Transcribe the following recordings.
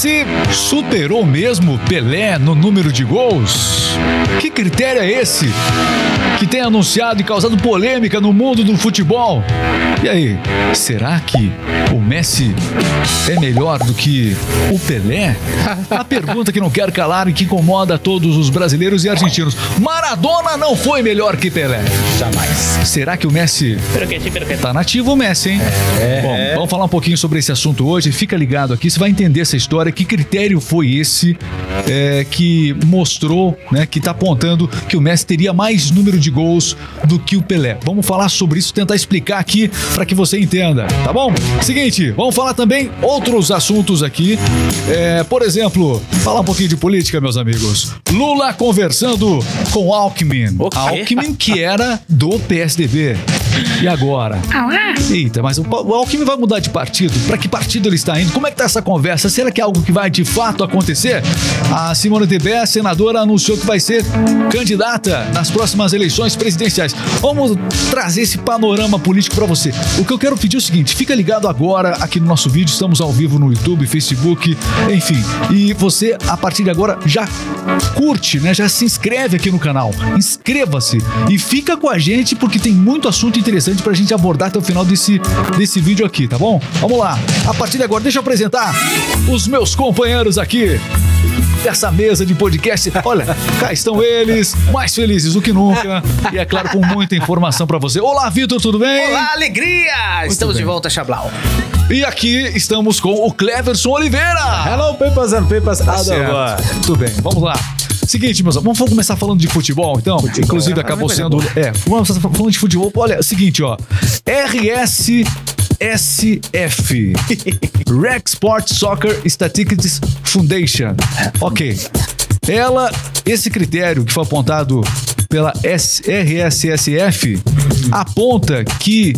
Messi superou mesmo Pelé no número de gols? Que critério é esse que tem anunciado e causado polêmica no mundo do futebol? E aí, será que o Messi é melhor do que o Pelé? A pergunta que não quero calar e que incomoda todos os brasileiros e argentinos. Maradona não foi melhor que Pelé. Jamais. Será que o Messi tá nativo o Messi, hein? É. Bom, vamos falar um pouquinho sobre esse assunto hoje. Fica ligado aqui, você vai entender essa história. Que critério foi esse é, que mostrou, né, que tá apontando que o Messi teria mais número de gols do que o Pelé? Vamos falar sobre isso, tentar explicar aqui para que você entenda, tá bom? Seguinte, vamos falar também outros assuntos aqui. É, por exemplo, falar um pouquinho de política, meus amigos. Lula conversando com Alckmin. O quê? Alckmin que era do PSDB. E agora? Eita, mas o, o Alckmin vai mudar de partido? Para que partido ele está indo? Como é que tá essa conversa? Será que é algo que vai de fato acontecer? A Simone Tebet, senadora, anunciou que vai ser candidata nas próximas eleições presidenciais. Vamos trazer esse panorama político para você. O que eu quero pedir é o seguinte, fica ligado agora aqui no nosso vídeo, estamos ao vivo no YouTube, Facebook, enfim. E você, a partir de agora, já curte, né? Já se inscreve aqui no canal. Inscreva-se e fica com a gente porque tem muito assunto interessante pra gente abordar até o final desse, desse vídeo aqui, tá bom? Vamos lá. A partir de agora, deixa eu apresentar os meus companheiros aqui dessa mesa de podcast. Olha, cá estão eles, mais felizes do que nunca. E é claro, com muita informação pra você. Olá, Vitor, tudo bem? Olá, alegria! Estamos bem. de volta, Chablau. E aqui estamos com o Cleverson Oliveira. Hello, papers and papers. Tá. Tudo bem, vamos lá. Seguinte, meus amigos, vamos começar falando de futebol, então? Inclusive, acabou coisa sendo. É, vamos começar falando de futebol. Olha, é o seguinte, ó. RSSF Rec Sport Soccer Statistics Foundation. Ok. Ela, esse critério que foi apontado pela RSSF aponta que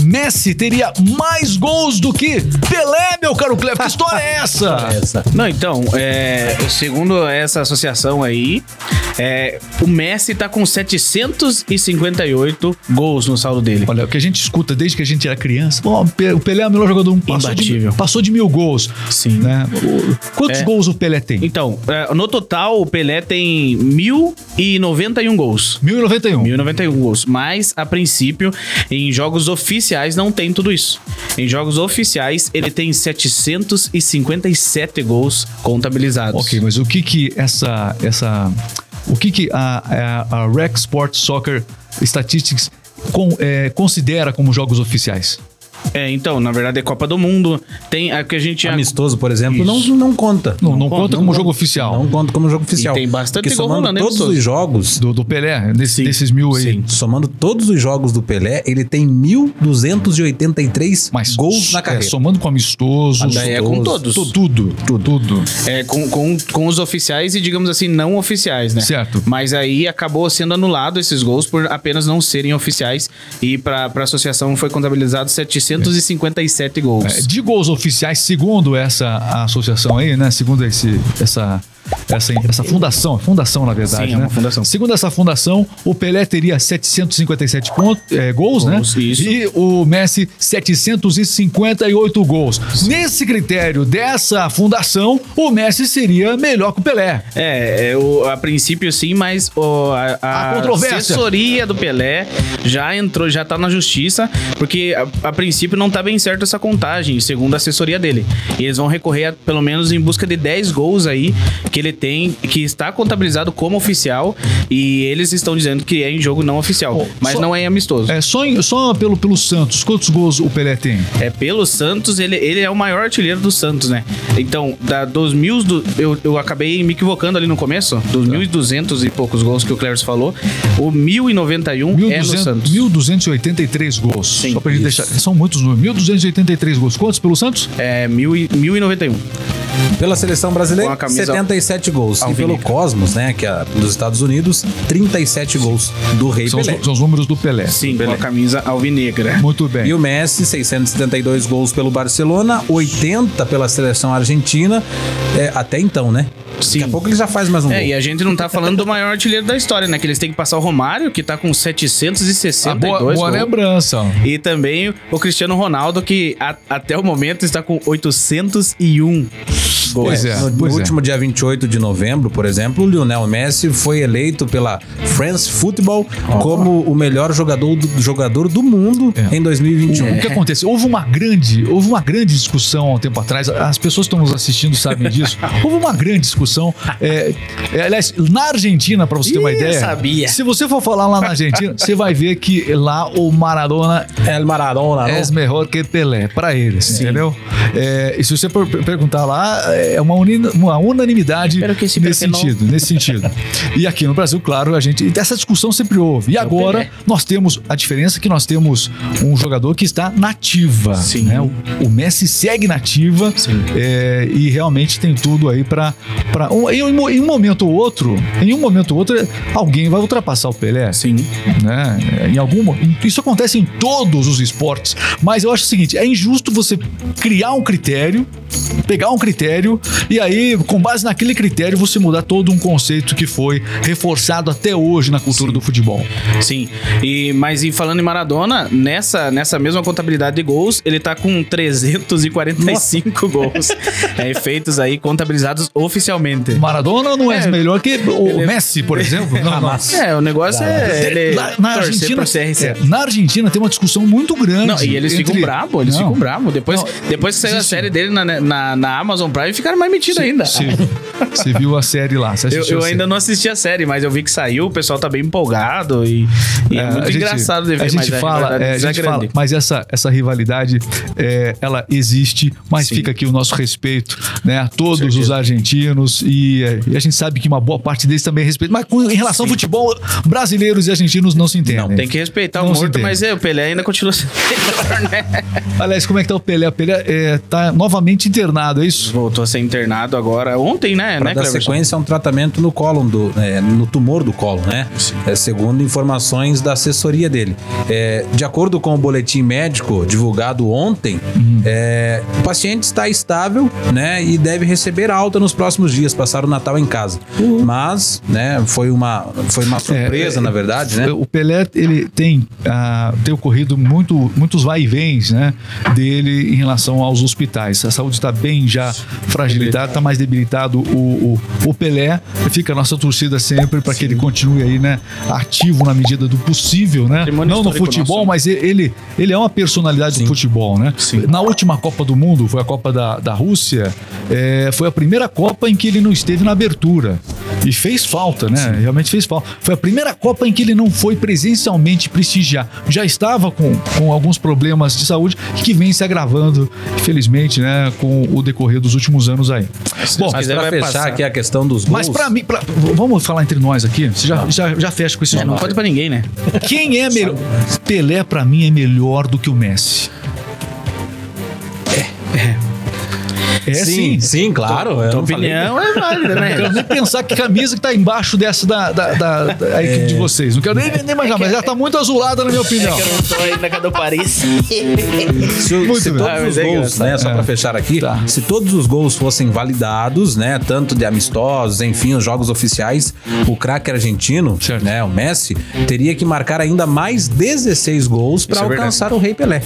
Messi teria mais gols do que Pelé, meu caro Cleber. Que história é essa? Essa. Não, então, é, segundo essa associação aí, é, o Messi tá com 758 gols no saldo dele. Olha, o que a gente escuta desde que a gente era criança, o Pe- o Pelé é o melhor jogador do mundo. Passou de, Imbatível. passou de mil gols. Sim. Né? Quantos É. gols o Pelé tem? Então, é, no total, o Pelé tem 1.091 gols. 1091. 1091 gols. Mas, a princípio, em jogos oficiais não tem tudo isso. Em jogos oficiais, ele tem 757 gols contabilizados. Ok, mas o que que essa. essa o que que a, a, a Rec Sport Soccer Statistics é, considera como jogos oficiais? É, então, na verdade, é Copa do Mundo. Tem a que a gente... Amistoso, por exemplo, não, não conta. Não, não, conta como jogo oficial. Não conta como jogo oficial. E tem bastante Porque gol somando todos amistoso? os jogos, Do, do Pelé, desse- Sim. desses mil aí. Sim. somando todos os jogos do Pelé, ele tem 1.283 Mas gols na é, carreira. somando com amistosos. Daí é com todos. tu- Tudo, tudo, tudo. É, com, com, com os oficiais e, digamos assim, não oficiais, né? Certo. Mas aí acabou sendo anulado esses gols por apenas não serem oficiais. E pra, pra associação foi contabilizado 757 gols. É, de gols oficiais, segundo essa associação aí, né? Segundo esse, essa, essa, essa fundação, fundação na verdade, Sim, é né? uma fundação. Segundo essa fundação, o Pelé teria 757 pontos, é, gols, Gols, né? isso. E o Messi 758 gols. Nesse critério dessa fundação, o Messi seria melhor que o Pelé. É, é, o- a princípio sim, mas o, a, a A assessoria do Pelé já entrou, já tá na justiça, porque a, a princípio não tá bem certo essa contagem, segundo a assessoria dele. E eles vão recorrer a, pelo menos em busca de 10 gols aí que ele tem, que está contabilizado como oficial, e eles estão dizendo que é em jogo não oficial, Oh, mas só- não é amistoso. É, só, em- só pelo, pelo Santos, quantos gols o Pelé tem? É pelo Santos, ele, ele é o maior artilheiro do Santos, né? Então, da, dos mil. Do, eu, eu acabei me equivocando ali no começo, dos mil e duzentos e poucos gols que o Clevers falou, o 1091 é no 1200, Santos. 1283 gols. Sim, Só pra gente isso. deixar. São muitos números. 1283 gols. Quantos pelo Santos? É mil e, 1091. Pela seleção brasileira, camisa 77 gols. E pelo Cosmos, né, que é dos Estados Unidos, 37 gols do Rei São os, Pelé. são os números do Pelé. Sim, com a camisa alvinegra. Muito bem. E o Messi, 672 gols pelo Barcelona, 80 pela seleção argentina, é, até então, né? Sim. Daqui a pouco ele já faz mais um É, gol. e a gente não tá falando do maior artilheiro da história, né? Que eles têm que passar o Romário, que tá com Ah, 762 boa boa gols. lembrança. E também o Cristiano Ronaldo, que a- até o momento está com 801. Pois é, no, no pois é. último dia 28 de novembro, por exemplo, o Lionel Messi foi eleito pela France Football como o melhor jogador do, jogador do mundo É. em 2021. O que acontece? Houve uma grande, houve uma grande discussão há um tempo atrás. As pessoas que estão nos assistindo sabem disso. Houve uma grande discussão. É, é, aliás, na Argentina, para você ter uma Ih, ideia, sabia. se você for falar lá na Argentina, você vai ver que lá o Maradona El Maradona, é melhor que Pelé, para eles, entendeu? É, e se você per- perguntar lá, é uma, uma unanimidade sim, nesse sentido, nesse sentido. E aqui no Brasil, claro, a gente essa discussão sempre houve. E agora Pelé. nós temos a diferença é que nós temos um jogador que está nativa, Sim. né? O, o Messi segue nativa é, e realmente tem tudo aí para um, em, um, em um momento ou outro, em um momento ou outro, alguém vai ultrapassar o Pelé Sim. né? Em algum isso acontece em todos os esportes, mas eu acho o seguinte, é injusto você criar um critério, pegar um critério e aí com base naquele critério você mudar todo um conceito que foi reforçado até hoje na cultura do futebol. Sim. E, mas e falando em Maradona, nessa, nessa mesma contabilidade de gols, ele tá com 345 gols é, feitos aí, contabilizados oficialmente. Maradona não é, É, melhor que o ele- Messi, por exemplo. Não, não. É, o negócio é Na, na Argentina, pro CR7. é, na Argentina tem uma discussão muito grande. Não, e eles ficam entre- bravos, eles Não. ficam bravos. Depois, Não, depois que saiu a série dele na, na, na Amazon Prime, ficaram mais metidos ainda. Você, viu a série lá? Eu, eu ainda não assisti a série, mas eu vi que saiu, o pessoal tá bem empolgado e, e é, É, muito gente- engraçado de ver. A gente mas fala, rivalidade é, a gente fala, mas essa, essa rivalidade, é, ela existe, mas Sim. fica aqui o nosso respeito, né, a todos os argentinos e, é, e a gente sabe que uma boa parte deles também respeita. Mas com- em relação ao futebol, brasileiros e argentinos não se entendem. Não, tem que respeitar Não o morto, mas é, o Pelé ainda continua sendo melhor, né? Aliás, como é que tá o Pelé? O Pelé é, tá novamente internado, é isso? Voltou a ser internado agora, ontem, né? Para né, dar Cleverson? sequência a um tratamento no cólon do, é, no tumor do colo, né? É, segundo informações da assessoria dele. É, de acordo com o boletim médico divulgado ontem, é, o paciente está estável, né? E deve receber alta nos próximos dias, passar o Natal em casa. Mas, né? Foi uma, foi uma surpresa, É, na verdade, né? O Pelé, ele tem, ah, tem ocorrido muito, muitos vai e vens, né, dele em relação aos hospitais. A saúde está bem já fragilizada, está mais debilitado o, o, o Pelé. Fica a nossa torcida sempre para que ele continue aí, né, ativo na medida do possível, né? Não no futebol, nosso. mas ele, ele é uma personalidade do futebol, né? Sim. Na última Copa do Mundo, foi a Copa da, da Rússia, é, foi a primeira Copa em que ele não esteve na abertura. E fez falta, né? Realmente fez falta. Foi a primeira Copa em que ele não foi presencialmente prestigiar. Já estava com, com alguns problemas de saúde que vem se agravando, infelizmente, né? Com o decorrer dos últimos anos aí. Bom, Deus Mas para vai fechar passar. aqui a questão dos gols. mas pra mim, pra- vamos falar entre nós aqui. Você já, já, já fecha com esses É, não pode pra ninguém, né? Quem é melhor? Pelé, pra mim, é melhor do que o Messi. É, é sim. sim, sim, claro. Tua falei- opinião é válida, Não quero né? nem pensar que camisa que tá embaixo dessa da, da, da- da É. equipe de vocês. Não quero nem, nem imaginar, mas ela tá muito azulada, na minha opinião. Eu não tô ainda com a Paris. Se, Muito se bem. todos Ah, os é gols, né, só É. pra fechar aqui, Tá. se todos os gols fossem validados, né, tanto de amistosos, enfim, os jogos oficiais, o craque argentino, Certo. né, o Messi, teria que marcar ainda mais 16 gols para é alcançar o Rei Pelé.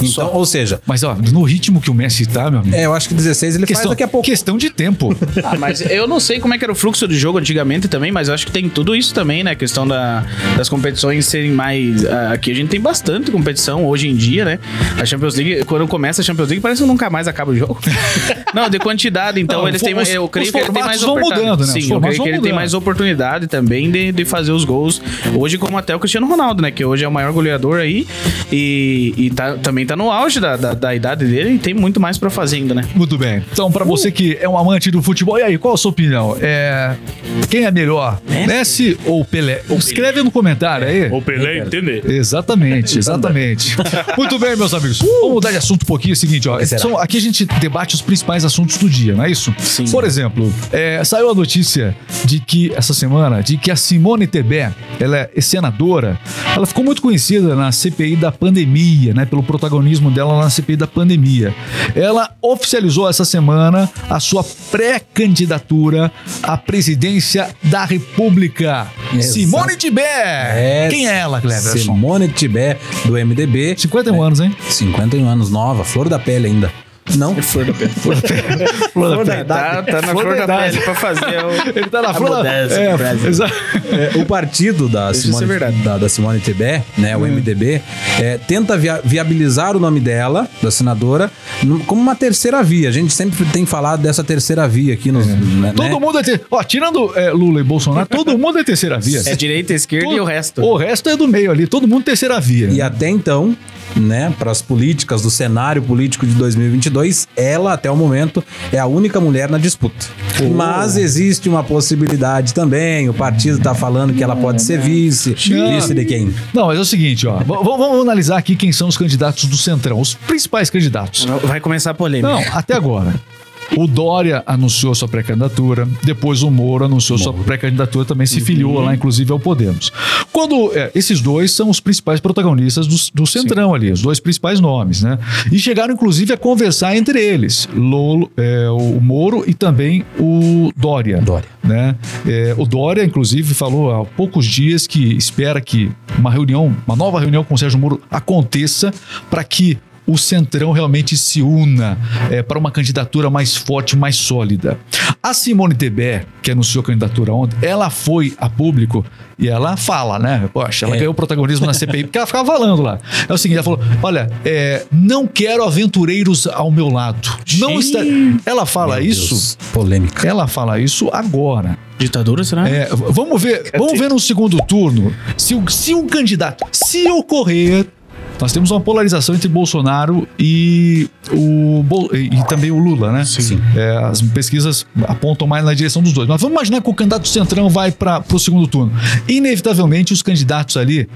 Então, ou seja, Mas, ó, no ritmo que o Messi tá, meu amigo. é, eu acho que 16 ele questão, faz daqui a pouco. questão de tempo. Ah, mas eu não sei como é que era o fluxo de jogo antigamente também, mas eu acho que tem tudo isso também, né? A questão da, das competições serem mais. ah, Aqui a gente tem bastante competição hoje em dia, né? A Champions League, quando começa a Champions League, parece que nunca mais acaba o jogo. não, de quantidade, então Não, eles têm mais. Eu creio que ele tem mais oportunidade. mudando, né? Sim, eu creio que ele tem mais oportunidade também de, de fazer os gols. Hoje, como até o Cristiano Ronaldo, né? Que hoje é o maior goleador aí e, e tá- também tá no auge da, da, da idade dele e tem muito mais pra fazer ainda, né? Muito bem. Então, pra você que é um amante do futebol, e aí, qual a sua opinião? É, quem é melhor? Messi, ou Pelé? Escreve no comentário aí. Pelé entender. Exatamente, exatamente. Muito bem, meus amigos. Vamos mudar de assunto um pouquinho. É o seguinte, ó. são- aqui a gente debate os principais assuntos do dia, não é isso? Sim. Por exemplo, é, saiu a notícia de que, essa semana, de que a Simone Tebet, ela é senadora, ela ficou muito conhecida na CPI da pandemia, né? Pelo protagonismo dela na CPI da pandemia. Ela oficializou essa semana a sua pré-candidatura à presidência da República. Exato. Simone Tebet! É, Quem é ela, Cleverson? Simone Tibé, do MDB. 51 anos, hein? 51 anos, nova, flor da pele ainda. Não. É flor da pele. Flor da pele. Flor da tá, tá na Flor flor da da pele pra fazer o... Ele tá na flor da mudança é, É, o partido da Isso Simone, é da, da Simone Tebet, né, o MDB, é, tenta via- viabilizar o nome dela, da senadora, como uma terceira via. A gente sempre tem falado dessa terceira via aqui nos. né, Todo né? mundo é ter... Ó, tirando é, Lula e Bolsonaro, todo mundo é terceira via. É direita, esquerda e o resto. O resto é do meio ali, todo mundo terceira via. E até então, né, para as políticas do cenário político de 2022, ela até o momento é a única mulher na disputa. Mas existe uma possibilidade também. O partido está falando que ela pode ser vice. Não. Vice de quem? Não, mas é o seguinte, ó. vamos analisar aqui quem são os candidatos do Centrão, os principais candidatos. Vai começar a polêmica. Não, até agora. O Dória anunciou sua pré-candidatura, depois o Moro anunciou sua pré-candidatura, também se filiou lá, inclusive, ao Podemos. Quando é, esses dois são os principais protagonistas do, do Centrão ali, os dois principais nomes, né? E chegaram, inclusive, a conversar entre eles, Lolo, é, o Moro e também o Dória. Dória. Né? É, o Dória, inclusive, falou há poucos dias que espera que uma reunião, uma nova reunião com o Sérgio Moro aconteça para que o Centrão realmente se una é, para uma candidatura mais forte, mais sólida. A Simone Tebet, que anunciou a candidatura ontem, ela foi a público e ela fala, né? Poxa, ela É. ganhou protagonismo na CPI, porque ela ficava falando lá. É o seguinte, ela falou: olha, é, não quero aventureiros ao meu lado. Não está. Ela fala Meu isso. Deus, polêmica. Ela fala isso agora. Ditadura, será? É, vamos ver, vamos ver no segundo turno se, o- se um candidato, se ocorrer, nós temos uma polarização entre Bolsonaro e o e, também o Lula, né? Sim. É, as pesquisas apontam mais na direção dos dois. Mas vamos imaginar que o candidato Centrão vai para o segundo turno. Inevitavelmente, os candidatos ali.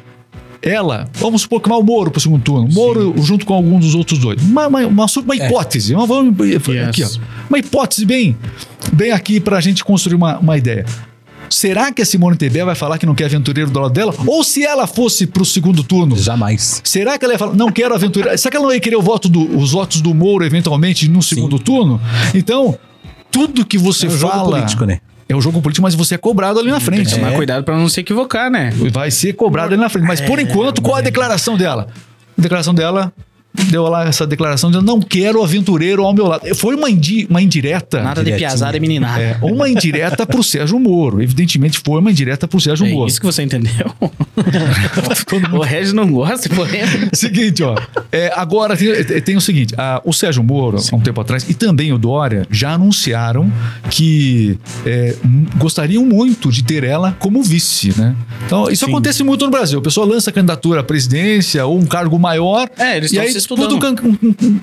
Ela, vamos supor que vai o Moro para o segundo turno. Moro junto com algum dos outros dois. Uma, uma, uma, uma hipótese. Uma, vamos, aqui, ó. uma hipótese bem, bem aqui para a gente construir uma, uma ideia. Será que a Simone Tebet vai falar que não quer aventureiro do lado dela? Ou se ela fosse pro segundo turno, Jamais. será que ela ia falar, não quero aventureiro? Será que ela não ia querer o voto do- os votos do Moro eventualmente no segundo turno? Então, tudo que você É um jogo fala. político, né? É um jogo político, mas você é cobrado ali na frente. Tomar cuidado pra não se equivocar, né? Vai ser cobrado ali na frente. Mas por enquanto, qual a declaração dela? A declaração dela. Deu lá essa declaração dizendo: não quero aventureiro ao meu lado. Foi uma, indi- uma indireta. Nada de piazada e meninada. É, uma indireta pro Sérgio Moro. Evidentemente foi uma indireta pro Sérgio É Moro. isso que você entendeu? Mundo- o Regis não gosta de polêmica. Seguinte, ó. É, agora tem, tem o seguinte: a- o Sérgio Moro, há um tempo atrás, e também o Dória, já anunciaram que é, gostariam muito de ter ela como vice, né? Então, isso Sim. acontece muito no Brasil. A pessoa lança candidatura à presidência ou um cargo maior. É, eles e estão aí se estudando.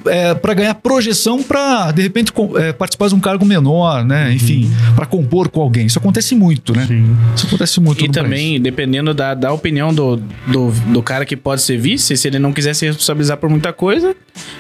é, para ganhar projeção para, de repente, é, participar de um cargo menor, né? Enfim, para compor com alguém. Isso acontece muito, né? Sim. Isso acontece muito E no país. também, dependendo da, da opinião do, do, do cara que pode ser vice, se ele não quiser se responsabilizar por muita coisa,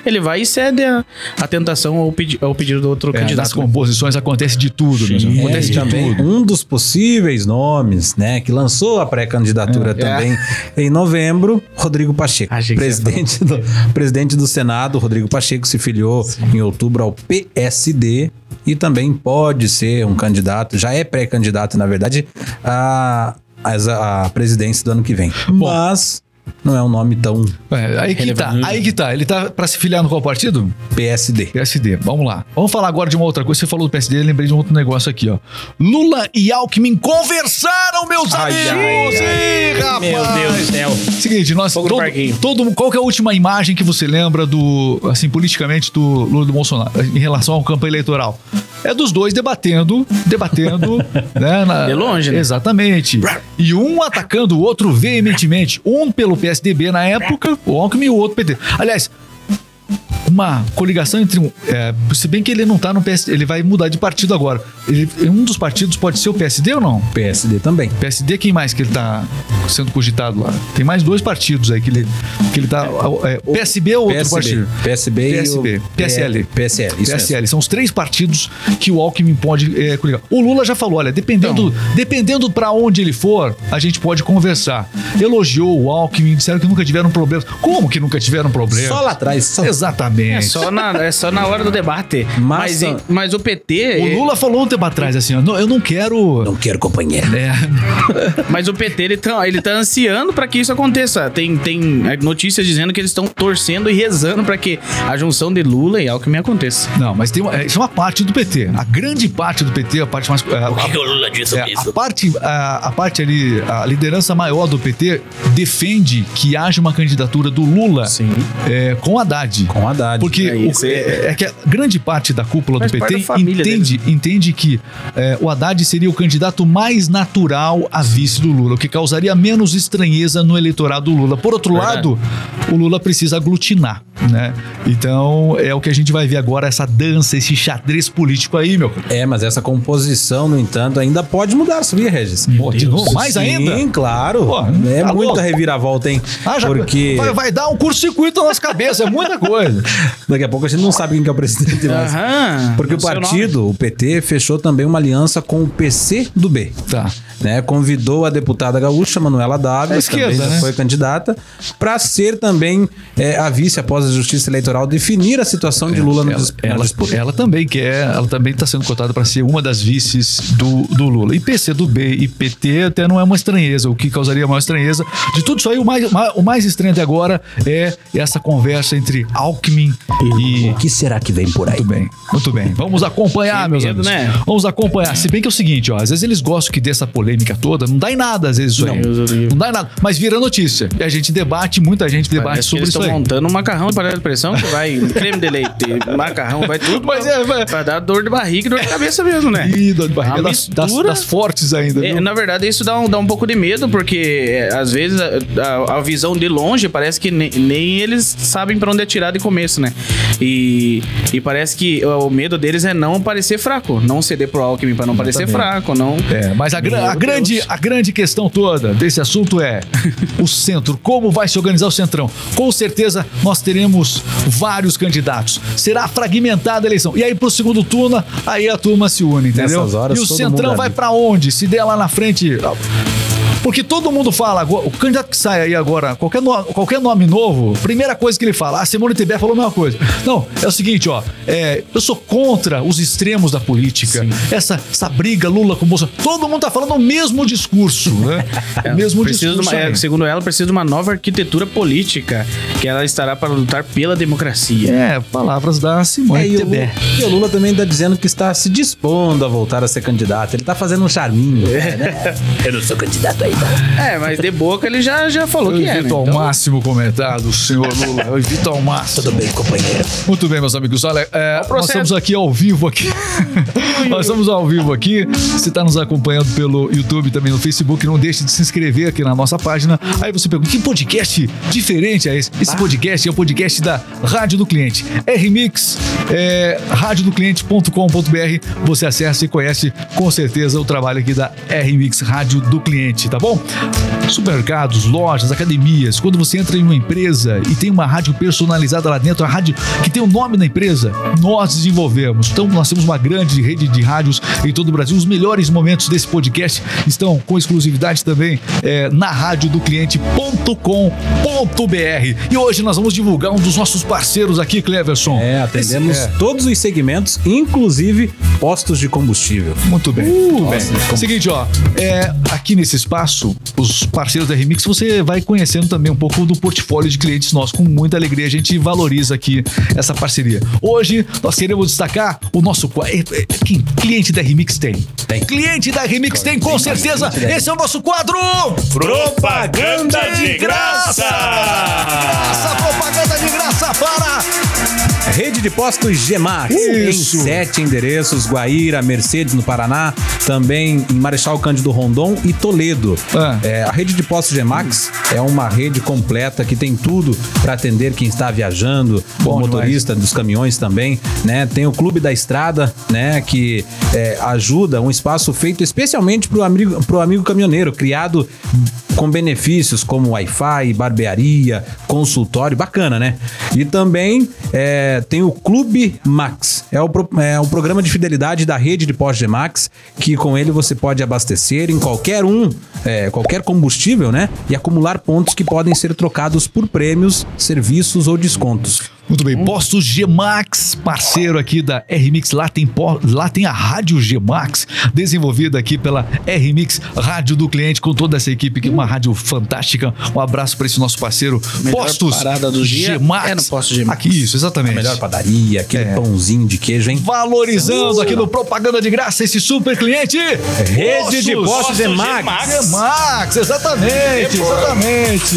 ele vai e cede a, a tentação ou pedi, ao pedido do outro É, nas candidato. né? composições acontece de tudo, meu irmão. acontece É, de também tudo. um dos possíveis nomes, né, que lançou a pré-candidatura também em novembro, Rodrigo Pacheco, presidente do, presidente do Senado, Rodrigo Pacheco se filiou em outubro ao PSD e também pode ser um candidato, já é pré-candidato na verdade a, a, a presidência do ano que vem. Mas não é um nome tão É, aí que tá, aí que tá. Ele tá pra se filiar no qual partido? PSD. PSD. Vamos lá. Vamos falar agora de uma outra coisa. Você falou do PSD, eu lembrei de um outro negócio aqui, ó. Lula e Alckmin conversaram, meus Ai, amigos! ai, Ih, rapaz! Meu Deus do céu. Seguinte, nós todo, todo qual é a última imagem que você lembra do assim politicamente do Lula do Bolsonaro em relação ao campo eleitoral? É dos dois debatendo, debatendo, né, na- De longe, né? Exatamente. E um atacando o outro veementemente, um pelo PSDB na época, o Alckmin e o outro PT. Aliás, uma coligação entre um. é, se bem que ele não tá no PSD, ele vai mudar de partido agora. Ele, um dos partidos pode ser o PSD ou não? PSD também. PSD, quem mais que ele tá sendo cogitado lá? Tem mais dois partidos aí que ele, que ele tá. É, PSB ou outro PSB, partido? PSB, e PSB, o PSL. PSL, isso. PSL. São os três partidos que o Alckmin pode é, coligar. O Lula já falou: olha, dependendo, dependendo para onde ele for, a gente pode conversar. Elogiou o Alckmin, disseram que nunca tiveram problemas. Como que nunca tiveram problemas? Só lá atrás. Só... Exatamente. Exatamente. É só na, é só na hora do debate. Mas, Mas- mas, o PT. O Lula falou um tempo atrás assim, ó, "Não, eu não quero... Não quero companheiro. É, Mas o PT, ele tá, ele tá ansiando pra que isso aconteça. Tem, tem é, notícias dizendo que eles estão torcendo e rezando pra que a junção de Lula e Alckmin aconteça. não, mas tem uma, é, isso é uma parte do PT. A grande parte do PT, a parte mais... é, a- o Lula disse É, a parte, a, a parte ali, a liderança maior do PT defende que haja uma candidatura do Lula Sim. é, com Haddad. Com Haddad. Porque É o- é, é- é que a grande parte da cúpula Faz do PT da família entende, entende que é, o Haddad seria o candidato mais natural a vice do Lula, o que causaria menos estranheza no eleitorado do Lula. Por outro Verdade. lado, o Lula precisa aglutinar, né? Então é o que a gente vai ver agora, essa dança, esse xadrez político aí, meu. É, mas essa composição, no entanto, ainda pode mudar, sabia, Regis? Pô, de novo, mais Sim, ainda? claro. Pô, é tá muita louco. reviravolta, hein? Ah, já Porque vai, vai dar um curto-circuito na nossa cabeça, é muita coisa. daqui a pouco a gente não sabe quem que é o presidente mais. Aham. Porque o partido, o PT, fechou também uma aliança com o PC do B. Tá. Né, convidou a deputada gaúcha Manuela Dávila, É que também né? foi candidata, para ser também é, a vice após a Justiça Eleitoral definir a situação de Lula no ela, dis- na ela, disputa. ela também quer, ela também está sendo cotada para ser uma das vices do, do Lula. E PC do B e PT até não é uma estranheza. O que causaria maior estranheza de tudo isso aí, o mais, ma- o mais estranho até agora é essa conversa entre Alckmin e. O que será que vem por aí? Muito bem, muito bem. Vamos acompanhar, meus medo, amigos. né? Vamos acompanhar. Se bem que é o seguinte, ó, às vezes eles gostam que dessa polêmica toda, não dá em nada, às vezes isso aí. Deus o livre. Não dá em nada. Mas vira notícia. E a gente debate, muita gente debate Parece sobre eles isso estão aí. montando um macarrão de panela de pressão que vai creme de leite, macarrão, vai tudo. Mas é, vai- Vai dar dor de barriga e dor de cabeça mesmo, né? Ih, dor de barriga das, das- das fortes ainda. É, na verdade, isso dá um, dá um pouco de medo, porque é, às vezes a, a- a visão de longe parece que ne- nem eles sabem pra onde atirar de começo, né? E, e parece que o, medo deles é não parecer fraco, não ceder pro Alckmin pra não parecer fraco, não. É, mas a, gra- Meu a grande, Deus. a grande questão toda desse assunto é o centro. Como vai se organizar o centrão? Com certeza nós teremos vários candidatos. Será fragmentada a eleição. E aí pro segundo turno, aí a turma se une, entendeu? Nessas horas, e o centrão vai pra onde? Se der lá na frente. Porque todo mundo fala, agora- o candidato que sai aí agora, qualquer, no- qualquer nome novo, primeira coisa que ele fala, a Simone Tebet falou a mesma coisa. Não, é o seguinte, ó, é, eu sou contra os extremos da política, essa, essa briga Lula com Bolsonaro, todo mundo tá falando o mesmo discurso, né? o mesmo discurso. uma- é, segundo ela, precisa de uma nova arquitetura política, que ela estará para lutar pela democracia. É, palavras da Simone É, e, o Tebet. Lula, e o Lula também está dizendo que está se dispondo a voltar a ser candidato. Ele está fazendo um charminho. né? Eu não sou candidato ainda. É, mas de boca ele já, já falou Eu que é, né? evito ao Então, máximo comentar do senhor Lula. Eu evito ao máximo. Tudo bem, companheiro. Muito bem, meus amigos. Olha, é, nós estamos aqui ao vivo aqui. nós estamos ao vivo aqui. Você está nos acompanhando pelo YouTube, também no Facebook. Não deixe de se inscrever aqui na nossa página. Aí você pergunta, que podcast diferente é esse? Esse podcast é o podcast da Rádio do Cliente. RMix, é, radiodocliente.com.br. Você acessa e conhece com certeza o trabalho aqui da RMix Rádio do Cliente, tá bom? Supermercados, lojas, academias. Quando você entra em uma empresa e tem uma rádio personalizada lá dentro, a rádio que tem o nome da empresa, nós desenvolvemos. Então, nós temos uma grande rede de rádios em todo o Brasil. Os melhores momentos desse podcast estão com exclusividade também é, na radiodocliente.com.br. E hoje nós vamos divulgar um dos nossos parceiros aqui, Cleverson. É, atendemos Esse- é, todos os segmentos, inclusive postos de combustível. Muito bem. muito bem. Seguinte, ó, é, aqui nesse espaço, os parceiros da Remix, você vai conhecendo também um pouco do portfólio de clientes nossos. Com muita alegria, a gente valoriza aqui essa parceria. Hoje, nós queremos destacar o nosso. é, é, Quem cliente da Remix tem? Tem. Cliente da Remix tem, com certeza. cliente da- Esse é o nosso quadro. Propaganda de graça! Graça, propaganda de graça para. Rede de postos Gemax, Isso. em sete endereços, Guaíra, Mercedes no Paraná, também em Marechal Cândido Rondon e Toledo. Ah. É, a rede de postos Gemax é uma rede completa que tem tudo para atender quem está viajando, Bom o motorista dos caminhões também, né? Tem o Clube da Estrada, né? Que é, ajuda, um espaço feito especialmente para o amigo, pro amigo caminhoneiro, criado com benefícios como Wi-Fi, barbearia, consultório, bacana, né? E também é, tem o Clube Max, é o, pro- é o programa de fidelidade da rede de postos Max, que com ele você pode abastecer em qualquer um, é, qualquer combustível, né? E acumular pontos que podem ser trocados por prêmios, serviços ou descontos. Muito bem, Postos G-Max, parceiro aqui da R-Mix. Lá tem, lá tem a Rádio G-Max, desenvolvida aqui pela R-Mix, Rádio do Cliente, com toda essa equipe, que é uma rádio fantástica. Um abraço para esse nosso parceiro, Melhor Postos parada do dia G-Max. é no Posto G-Max. Aqui, isso, exatamente. Melhor padaria, aquele É. pãozinho de queijo, hein? Valorizando aqui no Propaganda de Graça esse super cliente. Rede de postos Postos G-Max. G-Max. Max, exatamente, exatamente.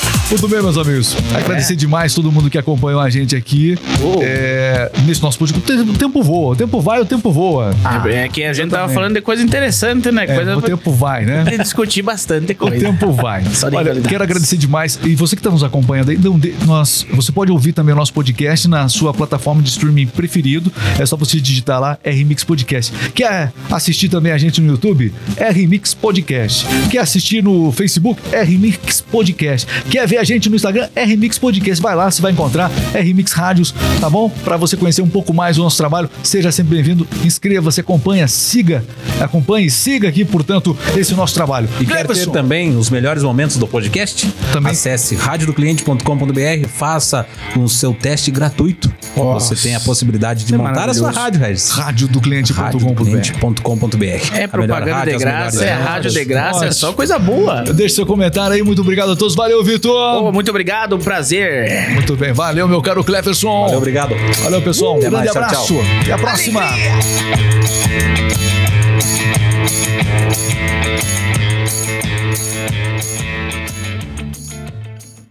Muito bem, meus amigos. Agradecer demais todo mundo que acompanhou a gente aqui Oh. é, nesse nosso podcast. O tempo voa, o tempo vai, o tempo voa. é que a gente tava exatamente. falando de coisa interessante, né? É, coisa o tempo vai, né? discutir bastante O coisa. tempo vai. Olha, quero agradecer demais. E você que está nos acompanhando aí, nós, você pode ouvir também o nosso podcast na sua plataforma de streaming preferido. É só você digitar lá RMix Podcast. Quer assistir também a gente no YouTube? RMix Podcast. Quer assistir no Facebook? RMix Podcast. Quer ver a gente no Instagram? RMix Podcast. Vai lá, você vai encontrar RMix Rádios, tá bom? Para você conhecer um pouco mais o nosso trabalho. Seja sempre bem-vindo. Inscreva-se, acompanha, siga, acompanhe e siga aqui, portanto, esse nosso trabalho. E quer ter também os melhores momentos do podcast? Também. Acesse radiodocliente.com.br, faça o seu teste gratuito. Nossa. Você tem a possibilidade de é montar a sua rádio, Regis. Rádio do cliente.com.br. É propaganda é rádio, de graça, é rádio de graça, Nossa. é só coisa boa. Deixe seu comentário aí, muito obrigado a todos. Valeu, Vitor. Oh, muito obrigado, um prazer. Muito bem, valeu, meu caro Cleverson. Valeu, obrigado. Valeu, pessoal. Uh, um grande mais, abraço. Tchau, tchau. Até a próxima. Alegria.